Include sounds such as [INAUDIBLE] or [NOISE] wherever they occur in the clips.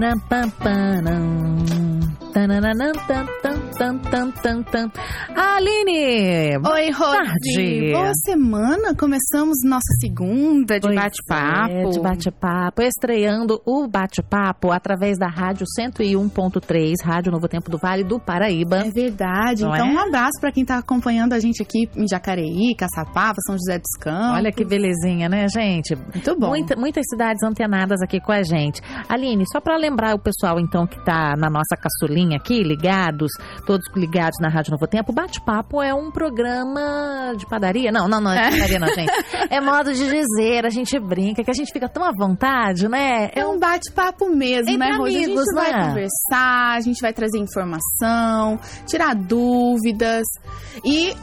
da da da da na na. Aline! Oi! Tarde. Boa semana! Começamos nossa segunda de bate-papo. É, de bate-papo. Estreando o bate-papo através da Rádio 101.3, Rádio Novo Tempo do Vale do Paraíba. É verdade. Não então, é? um abraço pra quem tá acompanhando a gente aqui em Jacareí, Caçapava, São José dos Campos. Olha que belezinha, né, gente? Muito bom. Muita- muitas cidades antenadas aqui com a gente. Aline, só para lembrar o pessoal, então, que tá na nossa caçulinha aqui, ligados, todos ligados na Rádio Novo Tempo, Bate-Papo é um programa de padaria? Não, não, não é de padaria, não, gente. [LAUGHS] É modo de dizer, a gente brinca, que a gente fica tão à vontade, né? É um bate-papo mesmo, Entre né, amigos, a gente vai né? conversar, a gente vai trazer informação, tirar dúvidas e.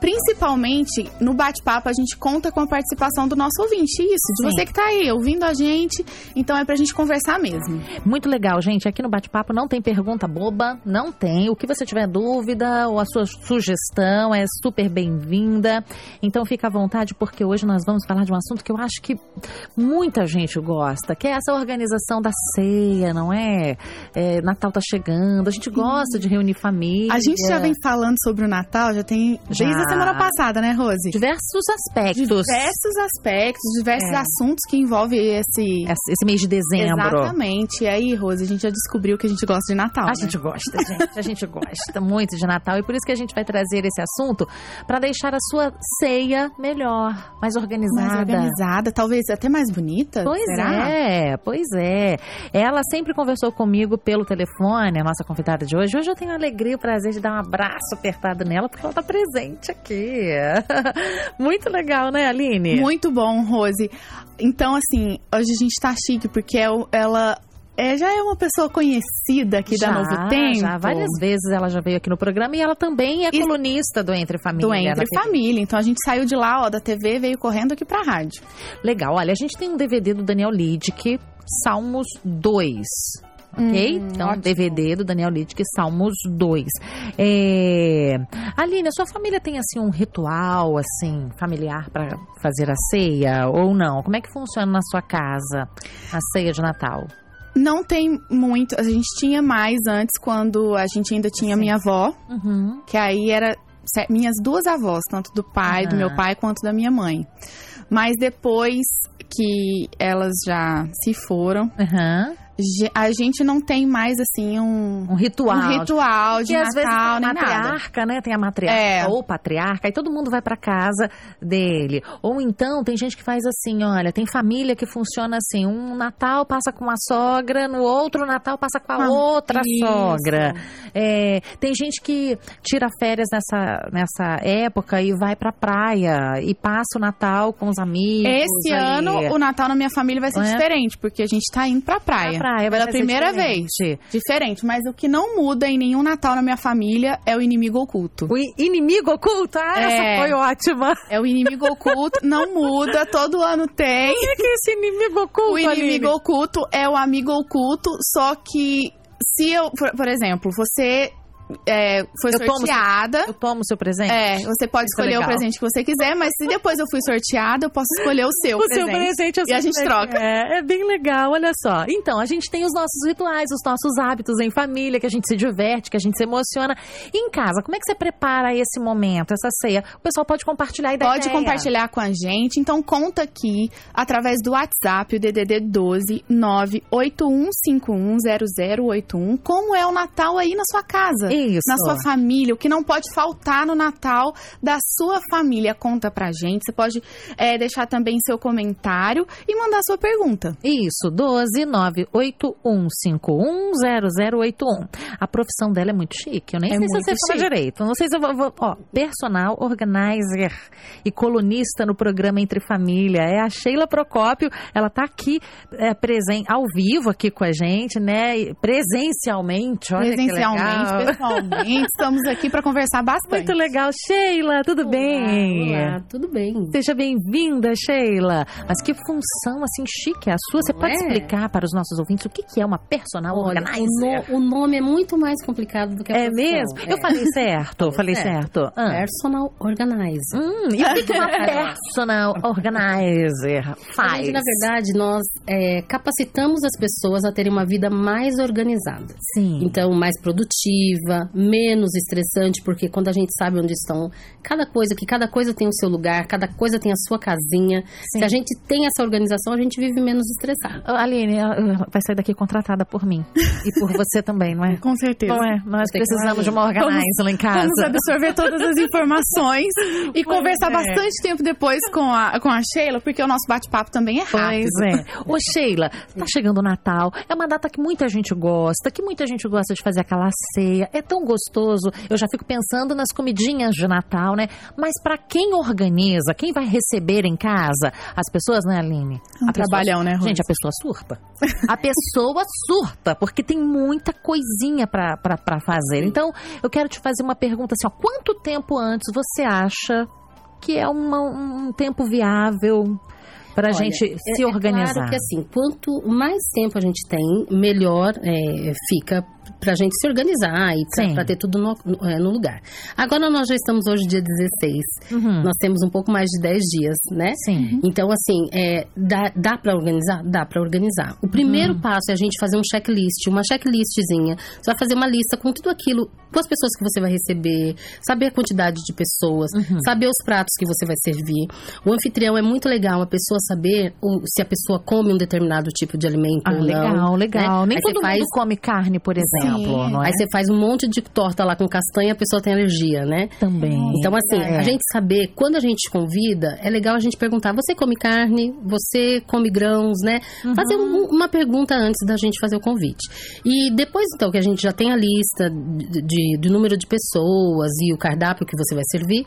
Principalmente no bate-papo, a gente conta com a participação do nosso ouvinte. Isso, de Sim. você que tá aí ouvindo a gente. Então é pra gente conversar mesmo. Muito legal, gente. Aqui no Bate-Papo não tem pergunta boba, não tem. O que você tiver dúvida ou a sua sugestão é super bem-vinda. Então fica à vontade, porque hoje nós vamos falar de um assunto que eu acho que muita gente gosta, que é essa organização da ceia, não é? É, Natal tá chegando, a gente gosta de reunir família. A gente já vem falando sobre o Natal, já tem Já. desde a semana passada, né, Rose? diversos aspectos. Diversos aspectos, diversos É. assuntos que envolvem esse. Esse mês de dezembro. Exatamente. E aí, Rose, a gente já descobriu que a gente gosta de Natal. A né? gente gosta, gente. A gente gosta muito de Natal e por isso que a gente vai trazer esse assunto para deixar a sua ceia melhor, mais organizada. mais organizada, talvez até mais bonita. Pois será? é, pois é. Ela sempre conversou comigo pelo telefone, a nossa convidada de hoje. Hoje eu tenho a alegria e o prazer de dar um abraço apertado nela, porque ela tá presente aqui. [LAUGHS] Muito legal, né, Aline? Muito bom, Rose. Então, assim, hoje a gente tá chique porque é ela é, já é uma pessoa conhecida aqui já, da Novo Tempo. Já, várias vezes ela já veio aqui no programa e ela também é E- colunista do Entre Família. Do na Entre. Família. Então a gente saiu de lá, ó, da TV, veio correndo aqui pra rádio. Legal, olha, a gente tem um DVD do Daniel Lidick, Salmos 2. Ok? Hum, então, ótimo. DVD do Daniel Lidick, Salmos 2. É... Aline, a sua família tem, assim, um ritual, assim, familiar para fazer a ceia ou não? Como é que funciona na sua casa a ceia de Natal? Não tem muito. A gente tinha mais antes, quando a gente ainda tinha Sim. minha avó, Uhum. que aí era minhas duas avós, tanto do pai, do Aham. meu pai, quanto da minha mãe. Mas depois que elas já se foram, Aham. A gente não tem mais assim um, Um ritual. um ritual de Porque às vezes tem Natal a nem nada. matriarca, né? Tem a matriarca É. ou patriarca, e todo mundo vai pra casa dele. Ou então tem gente que faz assim, olha, tem família que funciona assim, um Natal passa com uma sogra, no outro Natal passa com a Ah, outra isso. sogra. É, tem gente que tira férias nessa, nessa época e vai pra praia e passa o Natal com os amigos. Esse ali. ano o Natal na minha família vai ser é? diferente, porque a gente tá indo pra praia. Pra praia, vai Pela primeira diferente. vez. Diferente, mas o que não muda em nenhum Natal na minha família é o inimigo oculto. O inimigo oculto? Ah, essa É. foi ótima. É o inimigo oculto, não muda, todo ano tem. O que é esse inimigo oculto, O inimigo Aline? oculto é o amigo oculto, só que se eu, por, por exemplo, você é, foi Eu tomo- sorteada. Eu tomo o seu presente? É, você pode Isso é escolher o legal. presente que você quiser, mas se depois eu fui sorteada, eu posso escolher o seu [LAUGHS] O presente. seu presente E a gente é troca. É, é bem legal, olha só. Então, a gente tem os nossos rituais, os nossos hábitos em família, que a gente se diverte, que a gente se emociona. E em casa, como é que você prepara esse momento, essa ceia? O pessoal pode compartilhar e dar Pode ideia. compartilhar com a gente, então conta aqui através do WhatsApp, o DDD 12 981510081, como é o Natal aí na sua casa. Isso. na sua família, o que não pode faltar no Natal da sua família. Conta pra gente. Você pode é, deixar também seu comentário e mandar sua pergunta. Isso, 12 981510081. A profissão dela é muito chique. Eu nem É sei se você fala direito. Não sei se eu vou, vou- Ó, personal organizer e colunista no programa Entre Família. É a Sheila Procópio. Ela tá aqui é, presente, ao vivo aqui com a gente, né? Presencialmente. Olha Presencialmente, que legal. Estamos aqui para conversar bastante. Muito legal. Sheila, tudo olá, bem? Olá, tudo bem. Seja bem-vinda, Sheila. Mas que função assim chique é a sua? Você Não pode é? explicar para os nossos ouvintes o que que é uma personal Olha, organizer? o, no- o nome é muito mais complicado do que a É profissão. mesmo? É. Eu falei certo, eu falei certo. Ah. Personal Organizer. Hum, e o que, que uma [LAUGHS] personal organizer faz? gente, na verdade, nós é, capacitamos as pessoas a terem uma vida mais organizada. Sim. Então, mais produtiva, menos estressante, porque quando a gente sabe onde estão cada coisa, que cada coisa tem o seu lugar, cada coisa tem a sua casinha. Sim. Se a gente tem essa organização, a gente vive menos estressado. Aline, vai sair daqui contratada por mim. E por você também, não é? Com certeza. Não é? Nós precisamos de uma lá em casa. Vamos absorver todas as informações [LAUGHS] e Pois conversar é. bastante tempo depois com a, com a Sheila, porque o nosso bate-papo também é rápido. Pois é. Ô, Sheila, tá chegando o Natal. É uma data que muita gente gosta, que muita gente gosta de fazer aquela ceia. É tão gostoso. Eu já fico pensando nas comidinhas de Natal, né? Mas pra quem organiza, quem vai receber em casa, as pessoas, né, Aline? Um A pessoa- trabalhão, né, Rose? Gente, a pessoa surta. A pessoa [LAUGHS] surta, porque tem muita coisinha pra fazer. Então, eu quero te fazer uma pergunta assim, ó. Quanto tempo antes você acha que é uma- um tempo viável pra Olha, gente é- se é organizar? Claro que assim, quanto mais tempo a gente tem, melhor é, fica pra gente se organizar e pra ter tudo no, no- é, no lugar. Agora nós já estamos hoje dia 16. Uhum. Nós temos um pouco mais de 10 dias, né? Sim. Então, assim, é, dá, dá para organizar? Dá para organizar. O primeiro Uhum. passo é a gente fazer um checklist, uma checklistzinha. Você vai fazer uma lista com tudo aquilo, com as pessoas que você vai receber, saber a quantidade de pessoas, Uhum. saber os pratos que você vai servir. O anfitrião é muito legal a pessoa saber o- se a pessoa come um determinado tipo de alimento Ah, ou não. legal, legal. né? Nem Aí todo faz- mundo come carne, por exemplo, Sim. não é? Aí você faz um monte de torta lá com castanha a pessoa tem alergia, né? Também. Então, assim, É. a gente saber, quando a gente convida, é legal a gente perguntar: você come carne? Você come grãos, né? Uhum. Fazer um- uma pergunta antes da gente fazer o convite. E depois, então, que a gente já tem a lista de, de- do número de pessoas e o cardápio que você vai servir,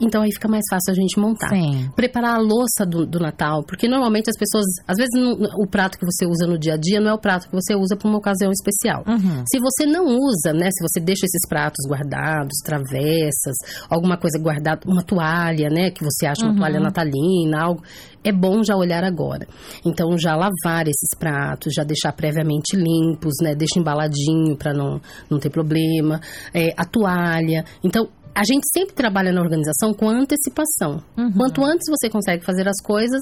então aí fica mais fácil a gente montar. Sim. Preparar a louça do, do Natal, porque normalmente as pessoas, às vezes, não- o prato que você usa no dia a dia não é o prato que você usa para uma ocasião especial. Uhum. Se você não usa, né? Se você deixa esses pratos guardados, travessas, alguma coisa guardada, uma toalha, né? Que você acha uma Uhum. toalha natalina, algo. É bom já olhar agora. Então, já lavar esses pratos, já deixar previamente limpos, né? Deixa embaladinho para não, não ter problema. É, a toalha. Então, a gente sempre trabalha na organização com antecipação. Uhum. Quanto antes você consegue fazer as coisas,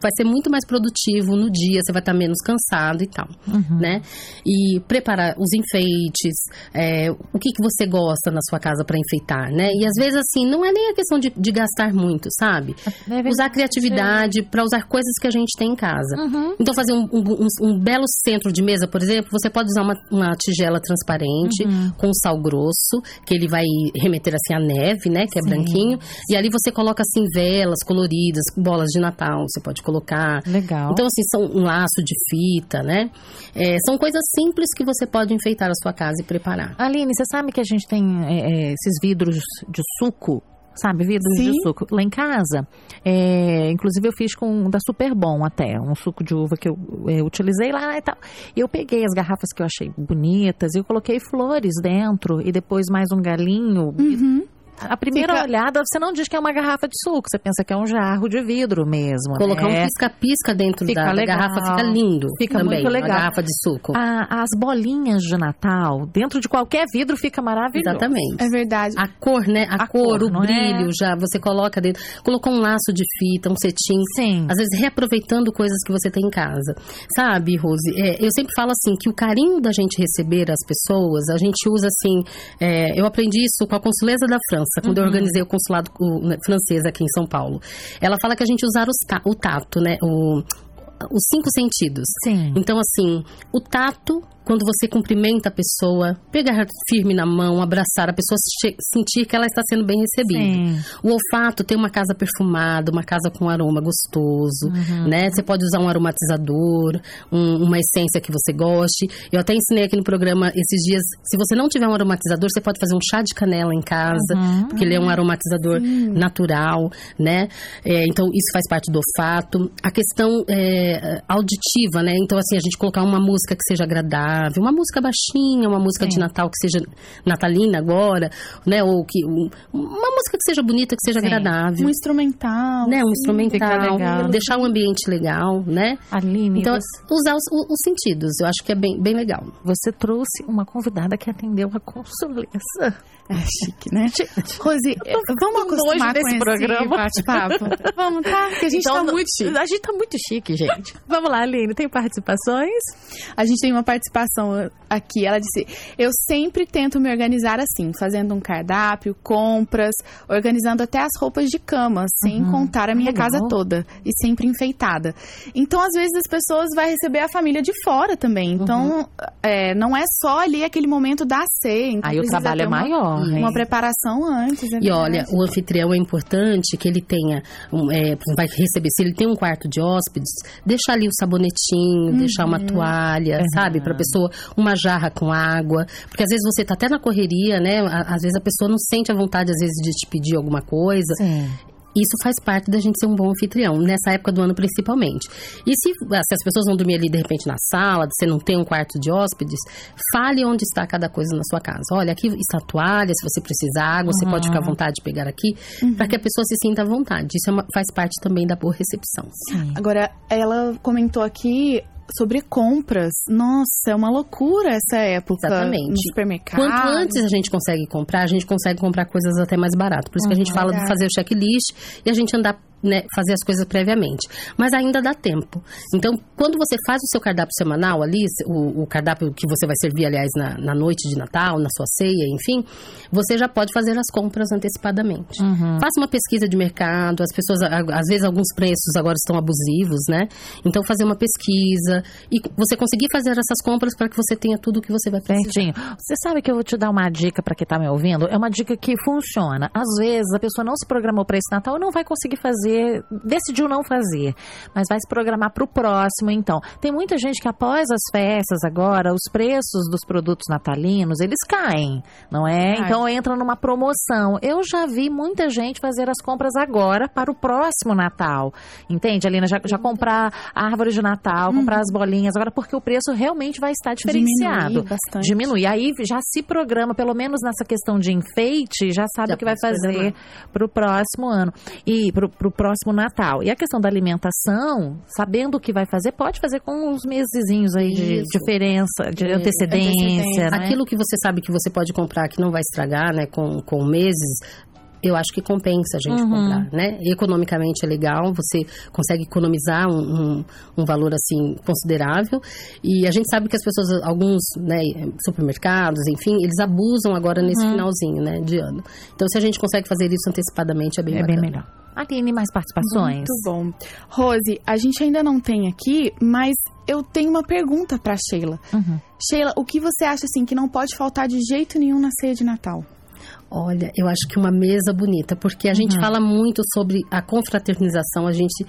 vai ser muito mais produtivo no dia, você vai estar menos cansado e tal, Uhum. né? E preparar os enfeites, é, o que, que você gosta na sua casa para enfeitar, né? E às vezes, assim, não é nem a questão de, de gastar muito, sabe? É verdade. Usar criatividade para usar coisas que a gente tem em casa. Uhum. Então, fazer um, um- um- um belo centro de mesa, por exemplo, você pode usar uma, uma tigela transparente Uhum. com sal grosso, que ele vai remeter assim à neve, né? Que é Sim. branquinho. E ali você coloca assim velas coloridas, bolas de Natal, você pode colocar. Legal. Então, assim, são um laço de fita, né? É, são coisas simples que você pode enfeitar a sua casa e preparar. Aline, você sabe que a gente tem é, é, esses vidros de suco? Sabe, vidros Sim. de suco. Lá em casa, é, inclusive eu fiz com um da Super Bom até, um suco de uva que eu é, utilizei lá e tal. E eu peguei as garrafas que eu achei bonitas e eu coloquei flores dentro e depois mais um galinho. Uhum. A primeira Fica- olhada, você não diz que é uma garrafa de suco, você pensa que é um jarro de vidro mesmo. Colocar né? um pisca-pisca dentro Fica da, da garrafa fica lindo. Fica também, muito legal. Uma garrafa de suco. A- as bolinhas de Natal, dentro de qualquer vidro, fica maravilhoso. Exatamente. É verdade. A cor, né? A, A cor, cor, o é? brilho, já você coloca dentro. Colocou um laço de fita, um cetim. Sim. Às vezes reaproveitando coisas que você tem em casa. Sabe, Rose? É, eu sempre falo assim que o carinho da gente receber as pessoas, a gente usa assim. é, eu aprendi isso com a consuleza da França, quando eu Uhum. organizei o consulado né, francês aqui em São Paulo. Ela fala que a gente usar ta- o tato, né? O, os cinco sentidos. Sim. Então, assim, o tato, quando você cumprimenta a pessoa, pegar firme na mão, abraçar a pessoa, sentir que ela está sendo bem recebida. Sim. O olfato tem uma casa perfumada, uma casa com aroma gostoso, Uhum. né? Você pode usar um aromatizador, um- uma essência que você goste. Eu até ensinei aqui no programa esses dias, se você não tiver um aromatizador, você pode fazer um chá de canela em casa, Uhum. porque ele é um aromatizador natural, né? É, então, isso faz parte do olfato. A questão é, auditiva, né? Então, assim, a gente colocar uma música que seja agradável, agradável, uma música baixinha, uma música Sim. de Natal que seja natalina agora, né? Ou que um, uma música que seja bonita, que seja Sim. agradável. Um instrumental. Né? Um instrumental. Deixar o ambiente legal, né? Aline, então, você... usar os, os, sentidos, eu acho que é bem, bem legal. Você trouxe uma convidada que atendeu a consulência. É chique, né? Rose, vamos acostumar com esse programa. bate-papo. [LAUGHS] vamos, tá? Porque a gente então, tá muito chique. A gente tá muito chique, gente. [LAUGHS] vamos lá, Aline, tem participações? A gente tem uma participação aqui. Ela disse: Eu sempre tento me organizar assim, fazendo um cardápio, compras, organizando até as roupas de cama, sem uhum. contar a minha Legal. casa toda e sempre enfeitada. Então, às vezes, as pessoas vão receber a família de fora também. Então, uhum. é, não é só ali aquele momento da ceia. Então Aí o trabalho é maior. Uma, uma preparação antes. É e olha, o anfitrião é importante que ele tenha, um, é, vai receber, se ele tem um quarto de hóspedes, deixar ali o sabonetinho, uhum. deixar uma toalha, uhum. sabe? Pra pessoa, uma jarra com água. Porque às vezes você tá até na correria, né? Às vezes a pessoa não sente a vontade, às vezes, de te pedir alguma coisa. Sim. Isso faz parte da gente ser um bom anfitrião, nessa época do ano principalmente. E se, ah, se as pessoas vão dormir ali de repente na sala, você não tem um quarto de hóspedes, fale onde está cada coisa na sua casa. Olha, aqui está a toalha, se você precisa água, uhum. você pode ficar à vontade de pegar aqui, uhum. para que a pessoa se sinta à vontade. Isso é uma, faz parte também da boa recepção. Sim. Agora, ela comentou aqui sobre compras. Nossa, é uma loucura essa época. Exatamente. No supermercado. Quanto antes a gente consegue comprar, a gente consegue comprar coisas até mais barato. Por isso uhum, que a gente fala de fazer o checklist e a gente andar né, fazer as coisas previamente. Mas ainda dá tempo. Então, quando você faz o seu cardápio semanal ali, o, o cardápio que você vai servir, aliás, na, na, noite de Natal, na sua ceia, enfim, você já pode fazer as compras antecipadamente. Uhum. Faça uma pesquisa de mercado, as pessoas, às vezes, alguns preços agora estão abusivos, né? Então, fazer uma pesquisa e você conseguir fazer essas compras para que você tenha tudo o que você vai precisar. Certinho. Você sabe que eu vou te dar uma dica para quem está me ouvindo? É uma dica que funciona. Às vezes, a pessoa não se programou para esse Natal e não vai conseguir fazer fazer, decidiu não fazer, mas vai se programar para o próximo, então. Tem muita gente que após as festas agora, os preços dos produtos natalinos, eles caem, não é? Ai. Então entra numa promoção. Eu já vi muita gente fazer as compras agora para o próximo Natal, entende, Alina? Já, já comprar a árvore de Natal, comprar uhum. as bolinhas, agora porque o preço realmente vai estar diferenciado. Diminui bastante. Diminui. Aí já se programa, pelo menos nessa questão de enfeite, já sabe já o que vai fazer para o próximo ano. E para o próximo Natal. E a questão da alimentação, sabendo o que vai fazer, pode fazer com uns mesezinhos aí de diferença, de antecedência. antecedência. Né? Aquilo que você sabe que você pode comprar que não vai estragar, né, com, com meses, eu acho que compensa a gente uhum. comprar, né? economicamente é legal, você consegue economizar um, um, um, valor assim considerável. E a gente sabe que as pessoas, alguns né, supermercados, enfim, eles abusam agora nesse uhum. finalzinho né, de ano. Então, se a gente consegue fazer isso antecipadamente, é bem é bacana. bem melhor. Aline, mais participações? Muito bom. Rose, a gente ainda não tem aqui, mas eu tenho uma pergunta para Sheila. Uhum. Sheila, o que você acha assim que não pode faltar de jeito nenhum na ceia de Natal? Olha, eu acho que uma mesa bonita, porque a gente uhum. fala muito sobre a confraternização, a gente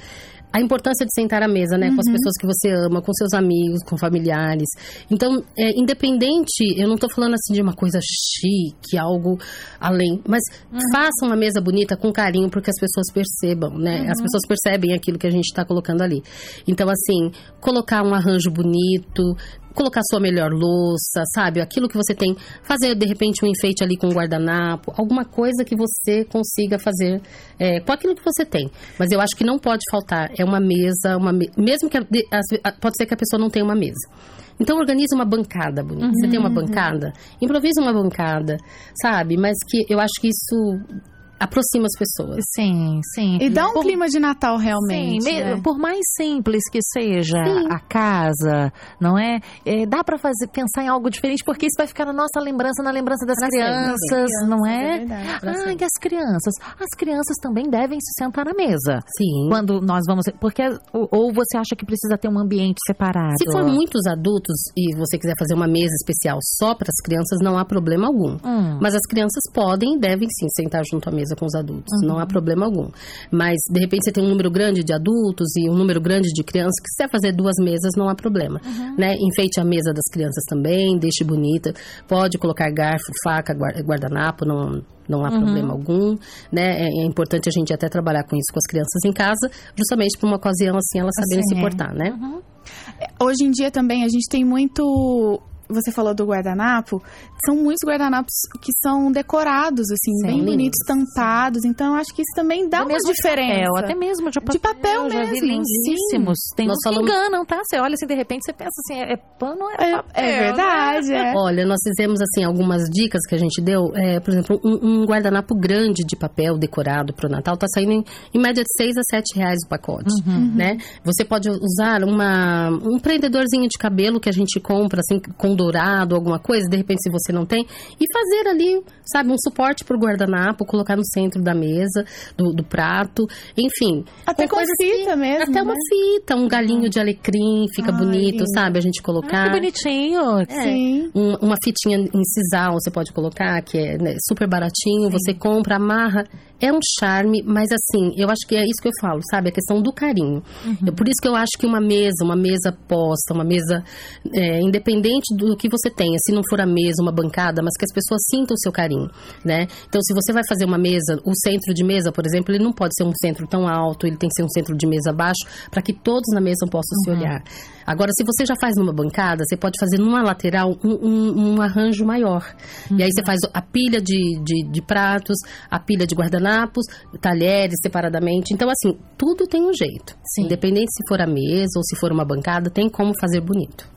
a importância de sentar à mesa, né, uhum. com as uhum. pessoas que você ama, com seus amigos, com familiares. Então, é, independente, eu não estou falando assim de uma coisa chique, algo além, mas uhum. faça uma mesa bonita com carinho, porque as pessoas percebam, né? Uhum. As pessoas percebem aquilo que a gente está colocando ali. Então, assim, colocar um arranjo bonito, colocar sua melhor louça, sabe? Aquilo que você tem, fazer de repente um enfeite ali com um guardanapo, alguma coisa que você consiga fazer é, com aquilo que você tem. Mas eu acho que não pode faltar, é uma mesa, uma me... mesmo que a, pode ser que a pessoa não tenha uma mesa. Então organize uma bancada bonita. Uhum, você tem uma uhum. bancada? Improvise uma bancada, sabe? Mas que eu acho que isso aproxima as pessoas. Sim, sim. E dá um por, clima de Natal realmente. Sim, né? por mais simples que seja sim. a casa, não é? é dá para fazer pensar em algo diferente porque isso vai ficar na nossa lembrança, na lembrança das crianças, crianças, não é? é verdade, ah, e as crianças, as crianças também devem se sentar na mesa. Sim. Quando nós vamos, porque ou você acha que precisa ter um ambiente separado? Se for muitos adultos e você quiser fazer uma mesa especial só para as crianças, não há problema algum. Hum. Mas as crianças podem e devem sim sentar junto à mesa com os adultos, uhum. não há problema algum. Mas, de repente, você tem um número grande de adultos e um número grande de crianças, que se quiser fazer duas mesas, não há problema. Uhum. Né? Enfeite a mesa das crianças também, deixe bonita. Pode colocar garfo, faca, guardanapo, não, não há uhum. problema algum, né? É, é, importante a gente até trabalhar com isso com as crianças em casa, justamente para uma ocasião assim elas saberem assim, se portar, né? Uhum. Hoje em dia também a gente tem muito você falou do guardanapo, são muitos guardanapos que são decorados, assim, Sim. bem bonitos, tampados. Então, eu acho que isso também dá Até uma diferença. papel, até mesmo de papel. De papel mesmo, lindíssimos. Tem Nós uns que falamos- enganam, tá? Você olha assim, de repente, você pensa assim, é, é pano ou é, É, papel? é verdade, é. Olha, nós fizemos assim algumas dicas que a gente deu. É, por exemplo, um, um guardanapo grande de papel decorado para o Natal tá saindo em, em média de 6 a 7 reais o pacote, né? Você pode usar uma, um prendedorzinho de cabelo que a gente compra assim com dourado, alguma coisa, de repente se você não tem, e fazer ali, sabe, um suporte para o guardanapo, colocar no centro da mesa, do, do prato, enfim. Até com coisas fita mesmo, Até uma né? fita, um galinho de alecrim, fica Ai, bonito, sabe? A gente Ah, colocar. que bonitinho. Sim. Um- uma fitinha em sisal você pode colocar, que é né, super baratinho, você compra, amarra. É um charme, mas assim, eu acho que é isso que eu falo, sabe? A questão do carinho. É por isso que eu acho que uma mesa, uma mesa posta, uma mesa é, independente do que você tenha, se não for a mesa, uma bancada, mas que as pessoas sintam o seu carinho, né? Então, se você vai fazer uma mesa, o centro de mesa, por exemplo, ele não pode ser um centro tão alto, ele tem que ser um centro de mesa baixo, para que todos na mesa possam se olhar. Agora, se você já faz numa bancada, você pode fazer numa lateral um, um- um arranjo maior. E aí você faz a pilha de, de, de pratos, a pilha de guardanapos, talheres separadamente. Então, assim, tudo tem um jeito. Sim. Independente se for a mesa ou se for uma bancada, tem como fazer bonito.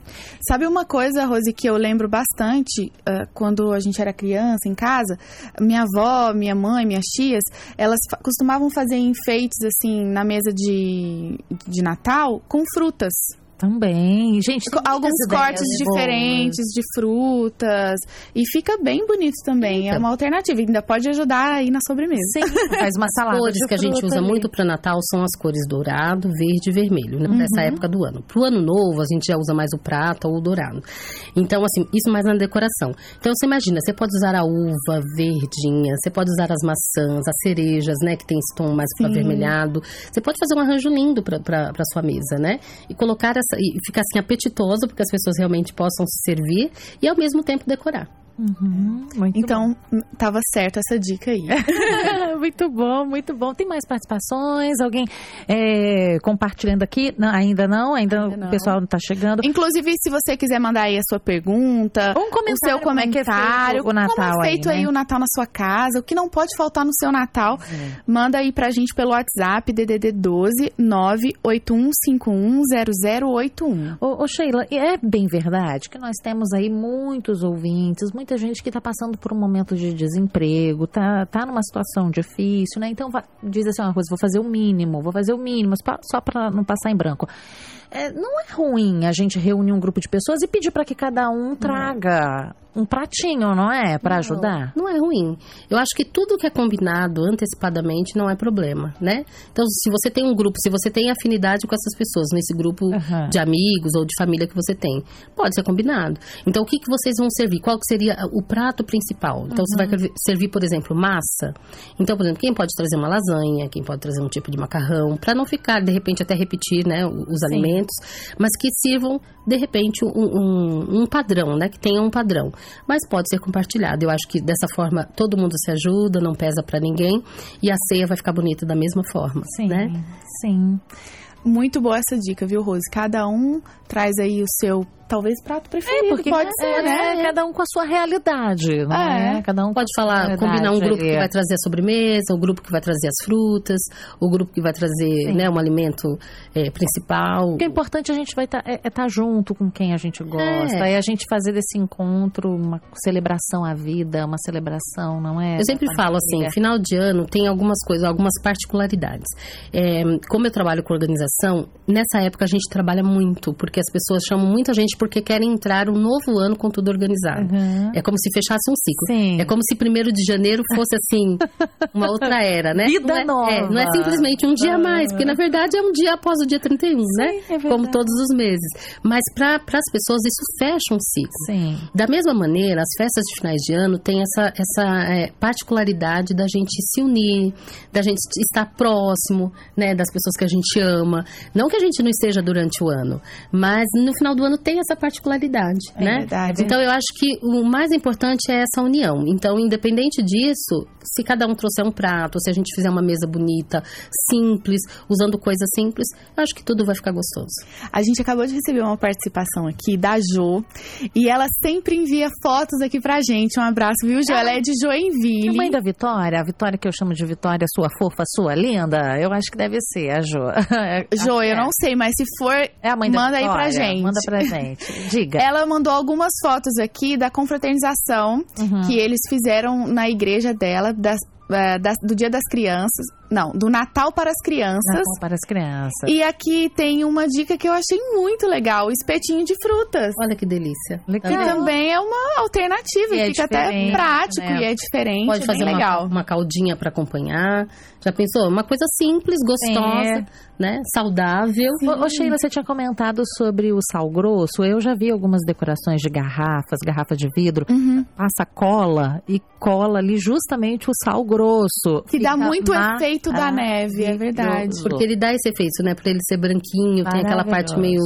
Sabe uma coisa, Rose, que eu lembro bastante ah, quando a gente era criança em casa? Minha avó, minha mãe, minhas tias, elas fa- costumavam fazer enfeites assim na mesa de, de Natal com frutas. Também. Gente, Alguns ideias cortes boas. diferentes de frutas. E fica bem bonito também. É uma alternativa. Ainda pode ajudar aí na sobremesa. Sim, faz uma salada. cores de que a gente usa ali. muito para Natal são as cores dourado, verde e vermelho, né? Nessa Uhum. época do ano. Pro ano novo, a gente já usa mais o prata ou o dourado. Então, assim, isso mais na decoração. Então, você imagina, você pode usar a uva verdinha, você pode usar as maçãs, as cerejas, né? Que tem esse tom mais Sim. avermelhado. Você pode fazer um arranjo lindo para pra sua mesa, né? E colocar essa. E ficar assim apetitoso, porque as pessoas realmente possam se servir e ao mesmo tempo decorar. Uhum, Então, tava certo essa dica aí. bom. [LAUGHS] muito bom, muito bom. Tem mais participações? Alguém é, compartilhando aqui? Não, ainda não? Ainda, Ainda o não. pessoal não está chegando. Inclusive, se você quiser mandar aí a sua pergunta, Um comentário, o seu como é é feito comentário, o Natal como é feito aí, aí, né? o Natal na sua casa, o que não pode faltar no seu Natal, É. manda aí pra gente pelo WhatsApp DDD 12 981510081. Ô, ô, Sheila, é bem verdade que nós temos aí muitos ouvintes, muita gente que está passando por um momento de desemprego, tá, tá numa situação difícil, né? Então vai- diz assim, uma coisa, vou fazer o mínimo, vou fazer o mínimo, só- para não passar em branco. É, não é ruim a gente reunir um grupo de pessoas e pedir para que cada um traga um pratinho, não é? Para ajudar. Não é ruim. Eu acho que tudo que é combinado antecipadamente não é problema, né? Então, se você tem um grupo, se você tem afinidade com essas pessoas nesse grupo Aham. de amigos ou de família que você tem, pode ser combinado. Então, o que, que vocês vão servir? Qual que seria o prato principal? Então, você vai Uhum. servir, por exemplo, massa. Então, por exemplo, quem pode trazer uma lasanha, quem pode trazer um tipo de macarrão, para não ficar, de repente, até repetir, né, os Sim. alimentos, mas que sirvam, de repente, um, um- um padrão, né, que tenha um padrão. Mas pode ser compartilhado. Eu acho que dessa forma todo mundo se ajuda, não pesa para ninguém e a ceia vai ficar bonita da mesma forma, Sim, né? sim. Muito boa essa dica, viu, Rose? Cada um traz aí o seu, talvez, prato preferido. pode ser, é, né? Cada um com a sua realidade, né? É. Cada um Pode falar, combinar um grupo que é. vai trazer a sobremesa, o grupo que vai trazer as frutas, o grupo que vai trazer Sim. né, um alimento é, principal. O que é importante a gente vai estar é, estar junto com quem a gente gosta, é. a gente fazer desse encontro uma celebração à vida, uma celebração, não é? Eu sempre falo assim, final de ano tem algumas coisas, algumas particularidades. É, como eu trabalho com organização, nessa época a gente trabalha muito, porque as pessoas chamam muita gente porque querem entrar um novo ano com tudo organizado. Uhum. É como se fechasse um ciclo. Sim. É como se primeiro de janeiro fosse assim, [LAUGHS] uma outra era, né? Vida não é, nova. é, não é simplesmente um dia a mais, porque na verdade é um dia após o dia 31, né? é. Como todos os meses. Mas para as pessoas isso fecha um ciclo. Sim. Da mesma maneira, as festas de finais de ano têm essa, essa é, particularidade da gente se unir, da gente estar próximo, né, das pessoas que a gente ama. Não que a gente não esteja durante o ano, mas no final do ano tem essa particularidade, É né? verdade. Então eu acho que o mais importante é essa união. Então, independente disso, se cada um trouxer um prato, se a gente fizer uma mesa bonita, simples, usando coisas simples, eu acho que tudo vai ficar gostoso. A gente acabou de receber uma participação aqui da Jo e ela sempre envia fotos aqui pra gente. Um abraço, viu, Jo? Ela é de A Joinville. mãe da Vitória, a Vitória que eu chamo de Vitória, sua fofa, sua linda, eu acho que deve ser a Jo. [LAUGHS] Jo, eu não sei, mas se for, É a mãe da manda aí pra Vitória, gente. Manda pra gente. Diga. Ela mandou algumas fotos aqui da confraternização Uhum. que eles fizeram na igreja dela, das- eh, das- do Dia das Crianças. Não, do Natal para as Crianças. Natal para as crianças. E aqui tem uma dica que eu achei muito legal: o espetinho de frutas. Olha que delícia. Legal. Que também é uma alternativa E e, é fica até prático né? e é diferente. Pode é fazer uma, legal. uma caldinha para acompanhar. Já pensou? Uma coisa simples, gostosa, É. né? Saudável. Ô, ô, Sheila, você tinha comentado sobre o sal grosso. Eu já vi algumas decorações de garrafas, garrafa de vidro. Uhum. Passa cola e cola ali justamente o sal grosso. Que dá Fica muito efeito da maravilhoso. neve, é verdade. Porque ele dá esse efeito, né? Pra ele ser branquinho, tem aquela parte meio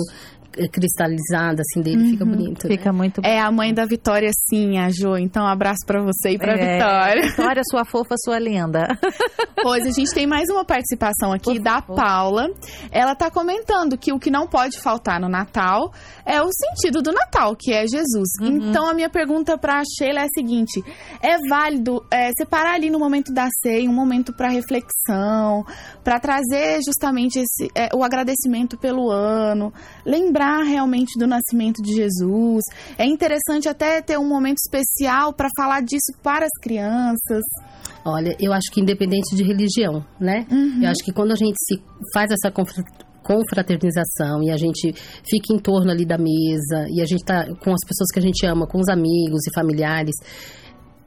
cristalizada, assim, dele. Fica bonito. né? Fica muito É a mãe da Vitória, sim, a Jo. Então, um abraço pra você e pra É. Vitória. Vitória, sua fofa, sua linda. [LAUGHS] Pois a gente tem mais uma participação aqui Por da favor. Paula. Ela tá comentando que o que não pode faltar no Natal é o sentido do Natal, que é Jesus. Uhum. Então a minha pergunta pra Sheila é a seguinte: é válido é, separar ali no momento da ceia um momento pra reflexão, pra trazer justamente esse, é, o agradecimento pelo ano, lembrar realmente do nascimento de Jesus. É interessante até ter um momento especial pra falar disso para as crianças. Olha, eu acho que independente de religião, né? Uhum. Eu acho que quando a gente se faz essa confra- confraternização e a gente fica em torno ali da mesa e a gente tá com as pessoas que a gente ama, com os amigos e familiares,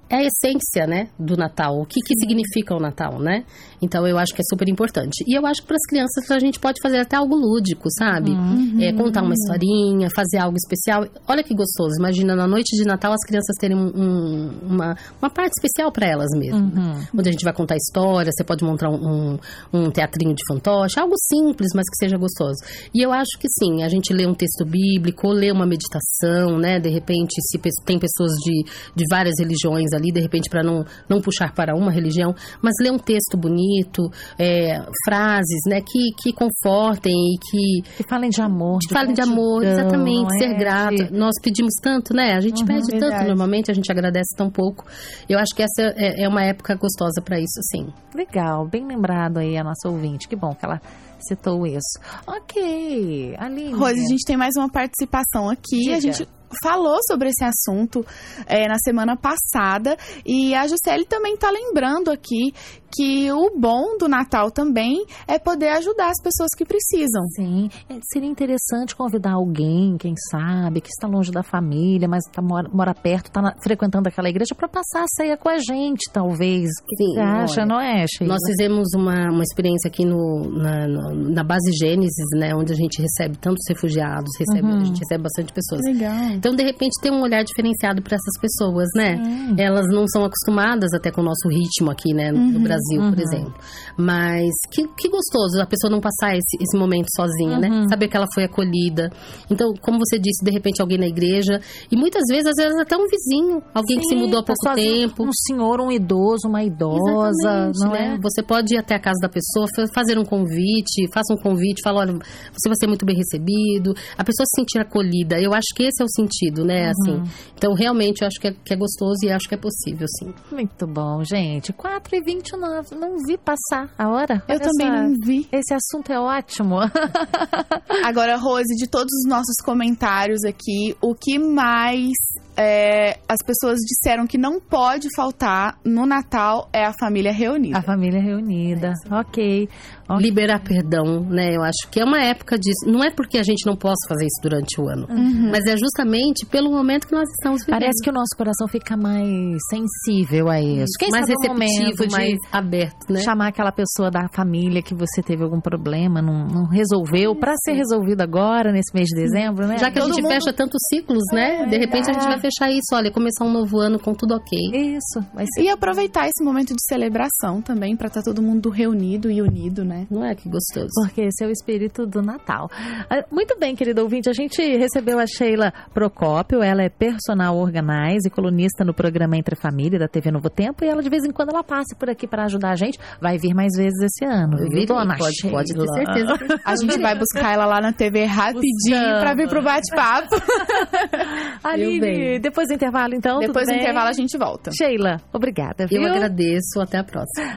é a essência, né, do Natal. O que, que significa o Natal, né? Então eu acho que é super importante. E eu acho que para as crianças a gente pode fazer até algo lúdico, sabe? É, contar uma historinha, fazer algo especial. Olha que gostoso. Imagina na noite de Natal as crianças terem um- um- uma, uma parte especial para elas mesmo. Uhum. Onde a gente vai contar história, você pode montar um, um, um teatrinho de fantoche, algo simples, mas que seja gostoso. E eu acho que sim, a gente lê um texto bíblico, ou lê uma meditação, né? De repente, se tem pessoas de, de várias religiões ali, de repente, para não, não puxar para uma religião, mas ler um texto bonito, é, frases, né? Que, que confortem e que Que falem de amor. que falem de amor, gratidão, exatamente, é? ser grato. De- Nós pedimos tanto, né? A gente pede tanto Verdade. normalmente, a gente agradece tão pouco. Eu acho que essa é, é uma época gostosa para isso, sim. Legal, bem lembrado aí a nossa ouvinte. Que bom que ela citou isso. Ok, Aline. Rose, a gente tem mais uma participação aqui. Diga. A gente falou sobre esse assunto é, na semana passada e a Juscelie também está lembrando aqui que o bom do Natal também é poder ajudar as pessoas que precisam. Sim, é, seria interessante convidar alguém, quem sabe, que está longe da família, mas tá, mora, mora perto, está frequentando aquela igreja, para passar a ceia com a gente, talvez. O que Sim, você acha, olha, não é, Sheila? Nós fizemos uma, uma experiência aqui no, na, no- na base Gênesis, né? Onde a gente recebe tantos refugiados, recebe, Uhum. a gente recebe bastante pessoas. Legal. Então, de repente, tem um olhar diferenciado para essas pessoas, né? Sim. Elas não são acostumadas até com o nosso ritmo aqui, né? No Brasil, por uhum. exemplo. Mas que, que gostoso a pessoa não passar esse, esse momento sozinha, Uhum. né? Saber que ela foi acolhida. Então, como você disse, de repente alguém na igreja. E muitas vezes, às vezes, até um vizinho. Alguém que se Sim, mudou há tá pouco tempo. Um senhor, um idoso, uma idosa, não né? é? Você pode ir até a casa da pessoa, fa- fazer um convite, faça um convite, fala, olha, você vai ser muito bem recebido, a pessoa se sentir acolhida. Eu acho que esse é o sentido, né? Uhum. Assim. Então, realmente, eu acho que é, que é gostoso e acho que é possível, sim. Muito bom, gente. 4 e 29 não vi passar a hora. Eu Olha também só. não vi. Esse assunto é ótimo. [LAUGHS] [LAUGHS] Agora, Rose, de todos os nossos comentários aqui, o que mais é, as pessoas disseram que não pode faltar no Natal é a família reunida. A família reunida. Ok. Ok. Liberar perdão, né? Eu acho que é uma época disso. Não é porque a gente não possa fazer isso durante o ano, Uhum. mas é justamente pelo momento que nós estamos vivendo. Parece que o nosso coração fica mais sensível a isso. Quem mais é receptivo, momento de mais aberto, né? chamar aquela pessoa da família que você teve algum problema, não, não resolveu, para ser resolvido agora, nesse mês de dezembro, né? Já que a Todo gente mundo- fecha tantos ciclos, né? De repente a gente vai fechar isso, olha, começar um novo ano com tudo ok. Isso, vai ser. E aproveitar esse momento de celebração também, pra estar todo mundo reunido e unido, né? Não é que gostoso. Porque esse é o espírito do Natal. Ah, Muito bem, querido ouvinte, a gente recebeu a Sheila Procópio, ela é personal organize e colunista no programa Entre Família da TV Novo Tempo e ela de vez em quando ela passa por aqui para ajudar a gente. Vai vir mais vezes esse ano, Eu viu, dona pode, Sheila? pode ter certeza. A gente vai buscar ela lá na TV rapidinho pra vir pro bate-papo. [LAUGHS] Aline, depois do intervalo então, Depois do intervalo a gente volta. Sheila, obrigada, viu? Eu agradeço, até a próxima.